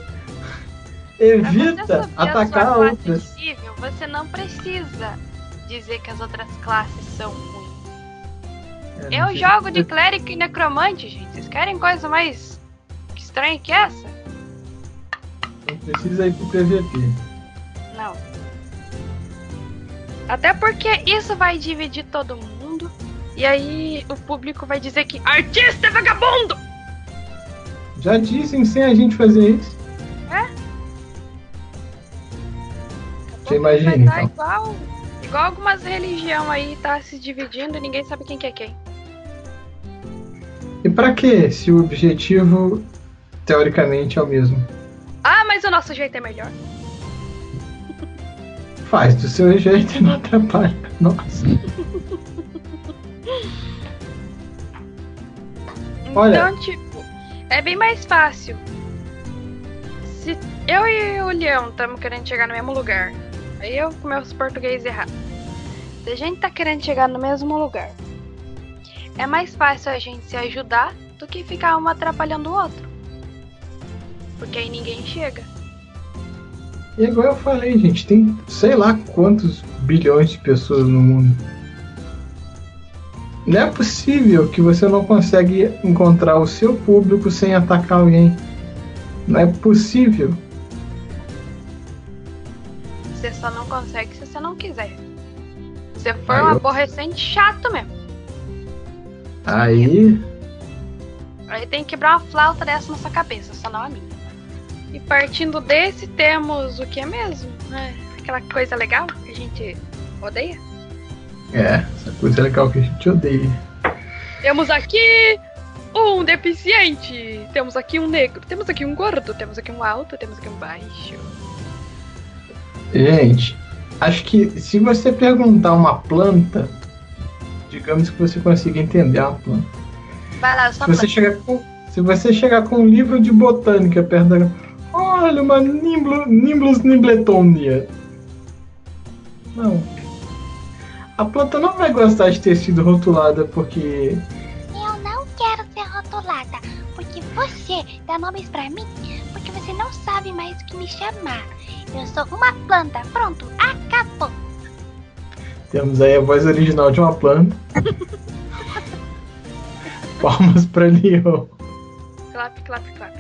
evita atacar a outras. Nível, você não precisa dizer que as outras classes são ruins. É, eu jogo de clérigo e necromante, gente. Vocês querem coisa mais estranha que essa? Não precisa ir pro PVP. Não. Até porque isso vai dividir todo mundo. E aí o público vai dizer que artista é vagabundo! Já dizem sem a gente fazer isso. É? Você imagina, então. Igual, igual algumas religiões aí tá se dividindo e ninguém sabe quem que é quem. E para que se o objetivo teoricamente é o mesmo? Ah, mas o nosso jeito é melhor. (laughs) Faz do seu jeito e não atrapalha. Nossa. Então, Olha. tipo, é bem mais fácil. Se eu e o Leão estamos querendo chegar no mesmo lugar eu com meus português errados. Se a gente tá querendo chegar no mesmo lugar, é mais fácil a gente se ajudar do que ficar um atrapalhando o outro. Porque aí ninguém chega. E igual eu falei, gente, tem sei lá quantos bilhões de pessoas no mundo. Não é possível que você não consegue encontrar o seu público sem atacar alguém. Não é possível. Você só não consegue se você não quiser. Se for um aborrecente chato mesmo. Aí. Aí tem que quebrar uma flauta dessa na sua cabeça, só não a minha. E partindo desse, temos o que é mesmo? É, aquela coisa legal que a gente odeia? É, essa coisa legal que a gente odeia. Temos aqui um deficiente, temos aqui um negro, temos aqui um gordo, temos aqui um alto, temos aqui um baixo. Gente, acho que se você perguntar uma planta, digamos que você consiga entender a planta. Vai lá, eu só se você chegar com Se você chegar com um livro de botânica perto da. Olha, uma Nimblo, Nimblus nimbletonia. Não. A planta não vai gostar de ter sido rotulada porque. Eu não quero ser rotulada, porque você dá nomes pra mim, porque você não sabe mais o que me chamar. Eu sou uma planta. Pronto, acabou. Temos aí a voz original de uma planta. (laughs) Palmas pra Leon. Clap, clap, clap.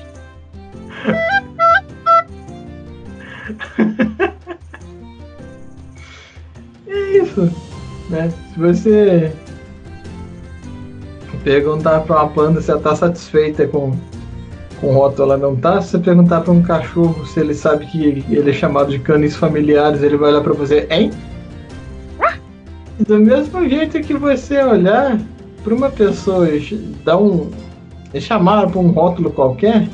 (laughs) é isso, né? Se você perguntar pra uma planta se ela tá satisfeita com, com o rótulo, ela não tá. Se você perguntar pra um cachorro se ele sabe que ele é chamado de canis familiares, ele vai olhar pra você, hein? Do mesmo jeito que você olhar para uma pessoa dar um. chamar para um rótulo qualquer,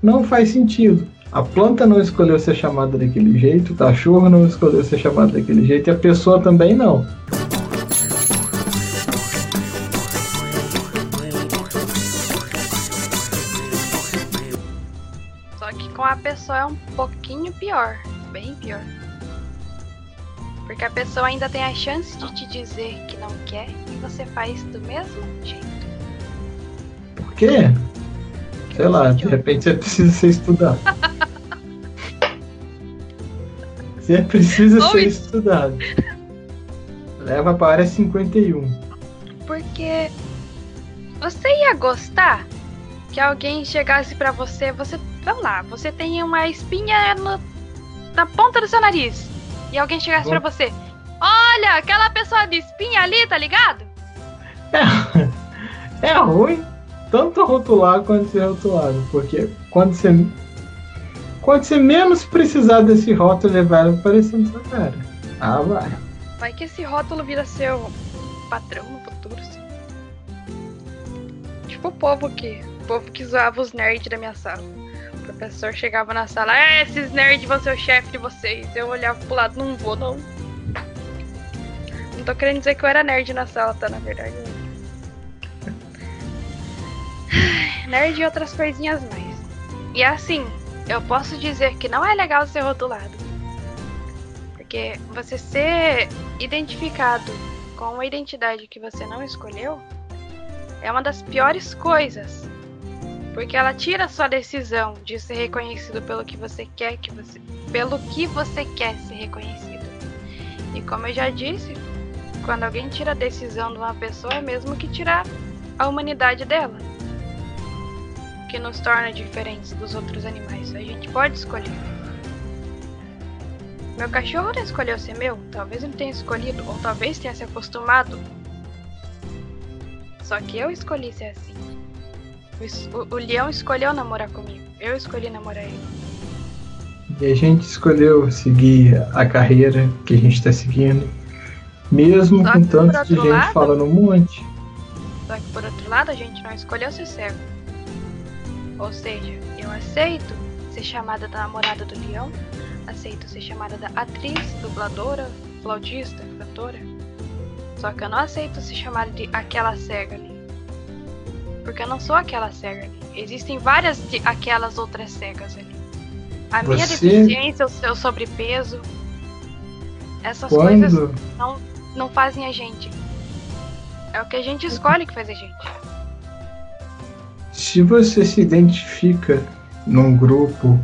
não faz sentido. A planta não escolheu ser chamada daquele jeito, o cachorro não escolheu ser chamado daquele jeito e a pessoa também não. Só que com a pessoa é um pouquinho pior, bem pior. Porque a pessoa ainda tem a chance de te dizer que não quer e você faz do mesmo jeito. Por quê? Sei lá, de repente você precisa ser estudado. (laughs) você precisa Ou ser isso. estudado. Leva para a área 51. Porque você ia gostar que alguém chegasse pra você, você, vamos lá, você tem uma espinha no- na ponta do seu nariz e alguém chegasse Bom. pra você, olha, aquela pessoa de espinha ali, tá ligado? É, (laughs) é ruim tanto rotular quanto ser rotulado, porque quando você quando você menos precisar desse rótulo, ele vai aparecer na sua cara. Ah, vai. Vai que esse rótulo vira seu patrão no futuro, assim. Tipo o povo que, o povo que zoava os nerds da minha sala. O professor chegava na sala, é, esses nerds vão ser o chefe de vocês. Eu olhava pro lado, não vou não. Não tô querendo dizer que eu era nerd na sala, tá? Na verdade. Nerd e outras coisinhas mais. E assim, eu posso dizer que não é legal ser rotulado. Porque você ser identificado com uma identidade que você não escolheu é uma das piores coisas. Porque ela tira a sua decisão de ser reconhecido pelo que você quer que você, pelo que você quer ser reconhecido. E como eu já disse, quando alguém tira a decisão de uma pessoa, é mesmo que tirar a humanidade dela. Que nos torna diferentes dos outros animais. A gente pode escolher. Meu cachorro não escolheu ser meu? Talvez ele tenha escolhido, ou talvez tenha se acostumado. Só que eu escolhi ser assim. O, o, leão escolheu namorar comigo. Eu escolhi namorar ele. E a gente escolheu seguir a carreira que a gente está seguindo, mesmo Só com tanto de gente lado- falando um monte. Só que por outro lado, a gente não escolheu ser cego. Ou seja, eu aceito ser chamada da namorada do leão, aceito ser chamada da atriz, dubladora, flautista, cantora. Só que eu não aceito ser chamada de aquela cega ali. Porque eu não sou aquela cega ali. Existem várias de aquelas outras cegas ali. A minha Você- deficiência, o seu sobrepeso, essas coisas Quando, não, não fazem a gente. É o que a gente escolhe que faz a gente. se você se identifica num grupo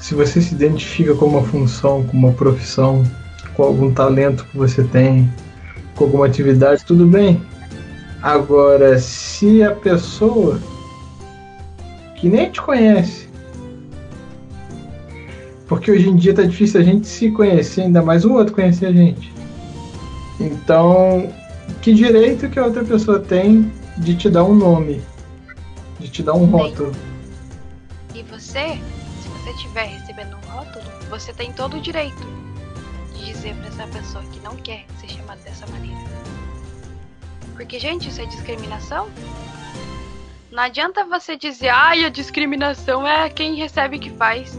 se você se identifica com uma função, com uma profissão, com algum talento que você tem, com alguma atividade, tudo bem. Agora, se a pessoa que nem te conhece, porque hoje em dia tá difícil a gente se conhecer, ainda mais o outro conhecer a gente. Então, que direito que a outra pessoa tem de te dar um nome, de te dar um Bem, rótulo? E você, se você estiver recebendo um rótulo, você tem todo o direito de dizer para essa pessoa que não quer ser chamada dessa maneira. Porque, gente, isso é discriminação? Não adianta você dizer, ai, a discriminação é quem recebe que faz.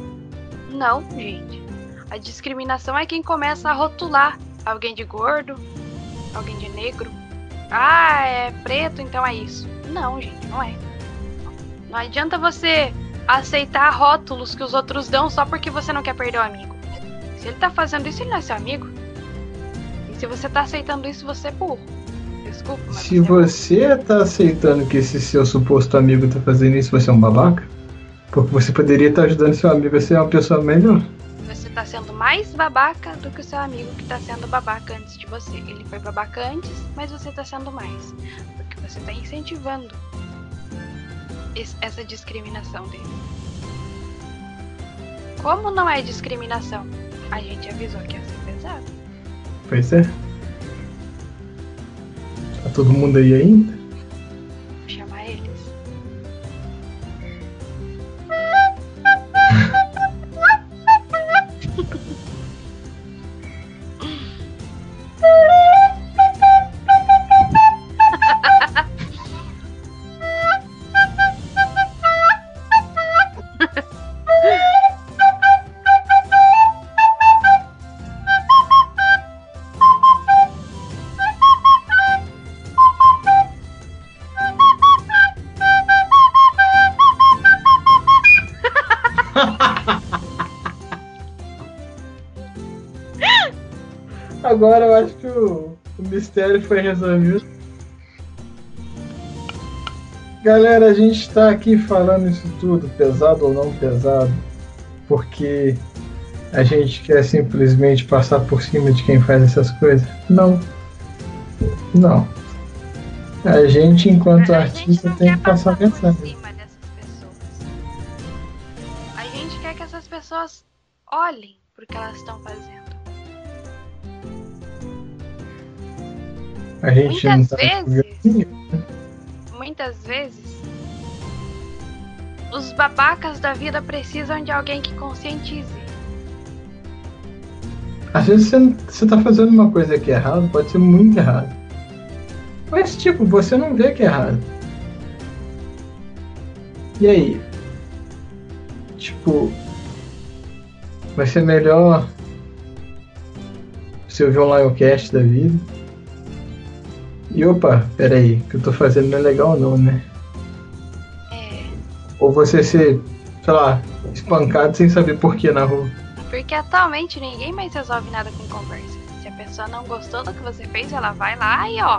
Não, gente. A discriminação é quem começa a rotular alguém de gordo, alguém de negro. Ah, é preto, então é isso. Não, gente, não é. Não adianta você aceitar rótulos que os outros dão só porque você não quer perder o amigo. Se ele tá fazendo isso, ele não é seu amigo. E se você tá aceitando isso, você é burro. Desculpa, mas. Se você, tá aceitando que esse seu suposto amigo tá fazendo isso, você é um babaca? Porque você poderia estar tá ajudando seu amigo a ser uma pessoa melhor. Você tá sendo mais babaca do que o seu amigo que tá sendo babaca antes de você. Ele foi babaca antes, mas você tá sendo mais. Porque você tá incentivando essa discriminação dele. Como não é discriminação? A gente avisou que ia ser pesado. Pois é. Tá todo mundo aí ainda? Agora eu acho que o, o mistério foi resolvido. Galera, a gente está aqui falando isso tudo, pesado ou não pesado, porque a gente quer simplesmente passar por cima de quem faz essas coisas? Não. Não. A gente, enquanto a artista, gente tem que passar mensagem. A gente quer que essas pessoas olhem para o que elas estão fazendo. A gente muitas tá vezes, muitas vezes, os babacas da vida precisam de alguém que conscientize. Às vezes você, você tá fazendo uma coisa que é errado, pode ser muito errado. Mas tipo, você não vê que é errado. E aí? Tipo, vai ser melhor você ouvir um livecast da vida e opa, peraí, o que eu tô fazendo não é legal não, né? É. Ou você ser, sei lá, espancado sem saber por que na rua. Porque atualmente ninguém mais resolve nada com conversa. Se a pessoa não gostou do que você fez, ela vai lá e ó.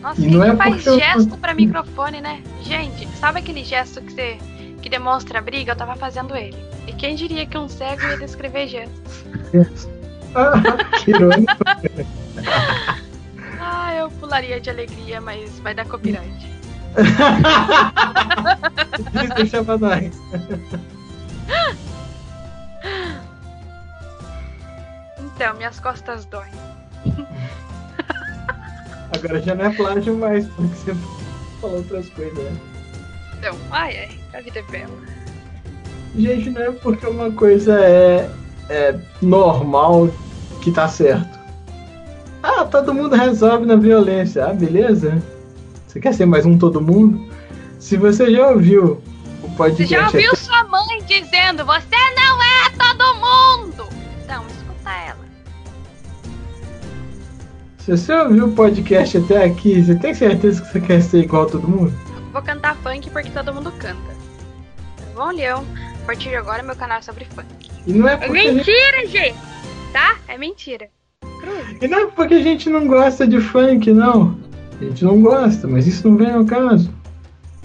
Nossa, e quem não é faz gesto eu... pra microfone, né? Gente, sabe aquele gesto que você que demonstra briga? Eu tava fazendo ele. E quem diria que um cego ia descrever gestos? (laughs) ah, que irônico. (laughs) (laughs) ah, eu pularia de alegria, mas vai dar copyright. (laughs) Deixa pra nós. Então, minhas costas doem. Agora já não é plágio mais, porque você falou outras coisas, né? Então, ai, ai, a vida é bela. Gente, não é porque uma coisa é, é normal que tá certo. Ah, todo mundo resolve na violência. Ah, beleza. Você quer ser mais um todo mundo? Se você já ouviu o podcast. Você já ouviu sua mãe dizendo: Você não é todo mundo! Então, escuta ela. Se você ouviu o podcast até aqui, você tem certeza que você quer ser igual a todo mundo? Vou cantar funk porque todo mundo canta. Tá bom, Leão? A partir de agora, meu canal é sobre funk. E não é, é mentira, gente! Tá? É mentira. E não é porque a gente não gosta de funk, não. A gente não gosta, mas isso não vem ao caso.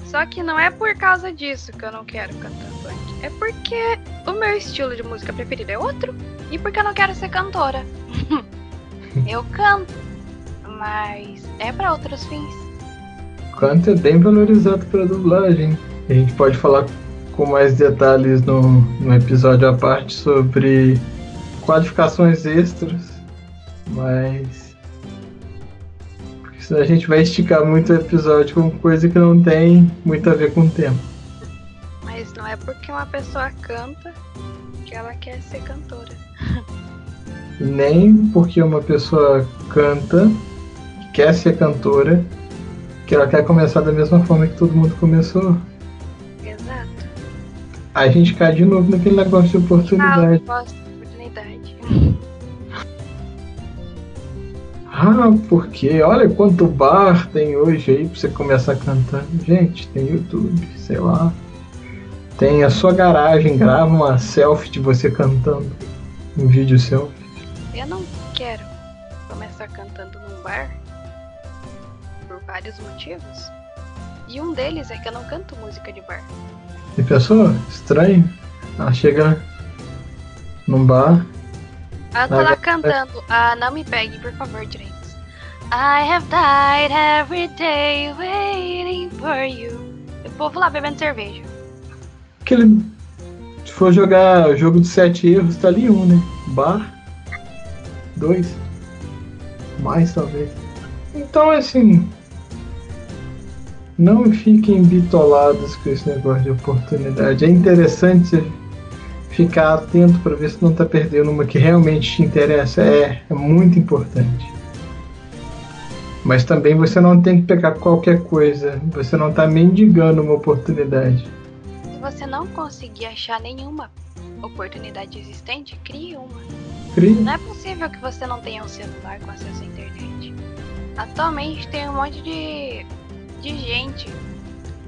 Só que não é por causa disso que eu não quero cantar funk. É porque o meu estilo de música preferido é outro e porque eu não quero ser cantora. (laughs) eu canto, mas é para outros fins. Canto é bem valorizado para dublagem. A gente pode falar com mais detalhes no, no episódio à parte sobre qualificações extras, mas porque senão a gente vai esticar muito o episódio com coisa que não tem muito a ver com o tema. Mas não é porque uma pessoa canta que ela quer ser cantora. Nem porque uma pessoa canta, quer ser cantora, que ela quer começar da mesma forma que todo mundo começou. Exato. A gente cai de novo naquele negócio de Ah, oportunidade. de oportunidade. Ah, porque olha quanto bar tem hoje aí pra você começar cantando. Gente, tem YouTube, sei lá. Tem a sua garagem, grava uma selfie de você cantando. Um vídeo selfie. Eu não quero começar cantando num bar por vários motivos. E um deles é que eu não canto música de bar. E pessoa, estranho. Ela chega num bar. Ela tá Vai, lá vai, cantando. Ah, não me pegue, por favor, direitos. I have died every day waiting for you. E o povo lá bebendo cerveja. Aquele. Se for jogar jogo dos sete erros, tá ali um, né? Bar. Dois. Mais talvez. Então assim. Não fiquem bitolados com esse negócio de oportunidade. É interessante ficar atento para ver se não tá perdendo uma que realmente te interessa. É, é muito importante. Mas também você não tem que pegar qualquer coisa. Você não tá mendigando uma oportunidade. Se você não conseguir achar nenhuma oportunidade existente, crie uma. Crie. Não é possível que você não tenha um celular com acesso à internet. Atualmente tem um monte de, de gente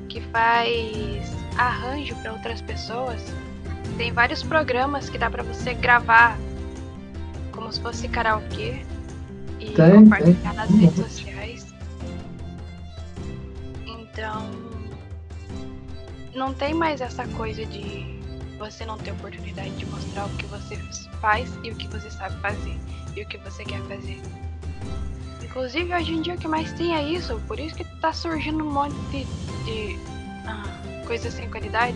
que faz arranjo para outras pessoas. Tem vários programas que dá para você gravar como se fosse karaokê e Tem, compartilhar tem. nas redes sociais. Então, não tem mais essa coisa de você não ter oportunidade de mostrar o que você faz e o que você sabe fazer e o que você quer fazer. Inclusive hoje em dia o que mais tem é isso, por isso que tá surgindo um monte de, de ah, coisas sem qualidade.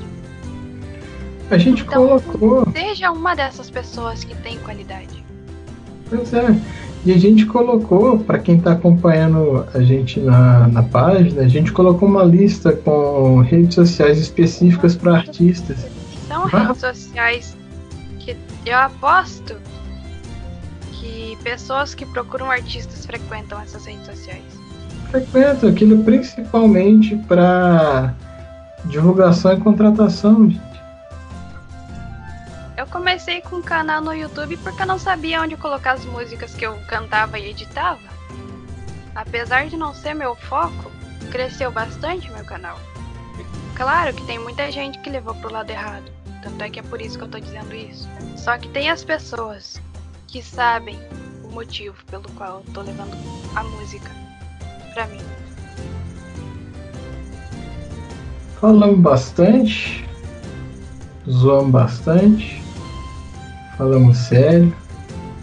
A gente Então, colocou. Seja uma dessas pessoas que tem qualidade. Pois é. E a gente colocou, para quem está acompanhando a gente na, na página, a gente colocou uma lista com redes sociais específicas para artistas. São Ah. redes sociais que eu aposto que pessoas que procuram artistas frequentam essas redes sociais. Frequenta aquilo principalmente para divulgação e contratação. gente. Eu comecei com um canal no YouTube porque eu não sabia onde colocar as músicas que eu cantava e editava. Apesar de não ser meu foco, cresceu bastante meu canal. Claro que tem muita gente que levou pro lado errado, tanto é que é por isso que eu tô dizendo isso. Só que tem as pessoas que sabem o motivo pelo qual eu tô levando a música pra mim. Falamos bastante, zoamos bastante, falamos sério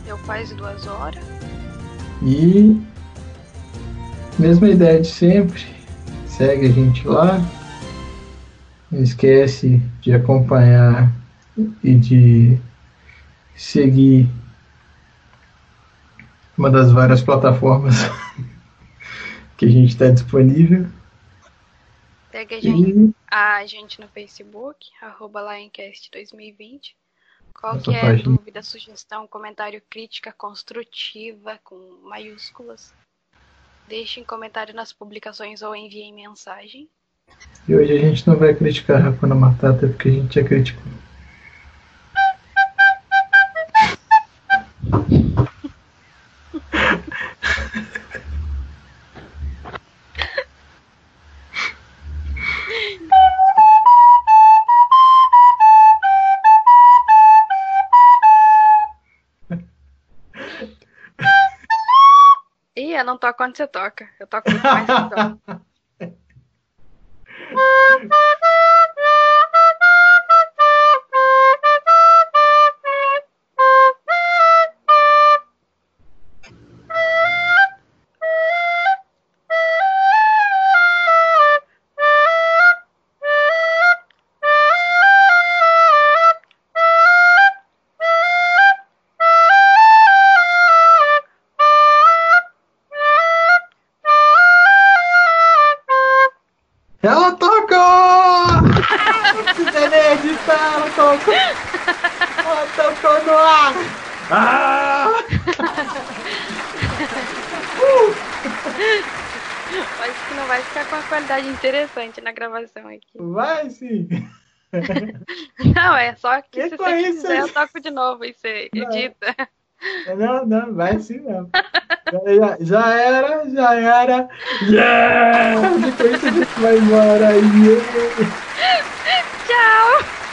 Deu quase duas horas. e mesma ideia de sempre. Segue a gente lá. Não esquece de acompanhar e de seguir uma das várias plataformas (laughs) que a gente está disponível. Segue a gente E a gente no Facebook, arroba Lioncast2020. Qualquer página. dúvida, sugestão, comentário, crítica construtiva com maiúsculas, deixe em comentário nas publicações ou envie mensagem. E hoje a gente não vai criticar a Hakuna Matata porque a gente já criticou. Não toco onde você toca. Eu toco muito mais que (laughs) interessante na gravação aqui. Vai sim! (laughs) Não, é só que se você isso, quiser, eu toco de novo e você Não. edita. Não, não, vai sim mesmo. Já, já- já era, já era. Yeah! Depois a gente vai embora. Yeah! (laughs) Tchau!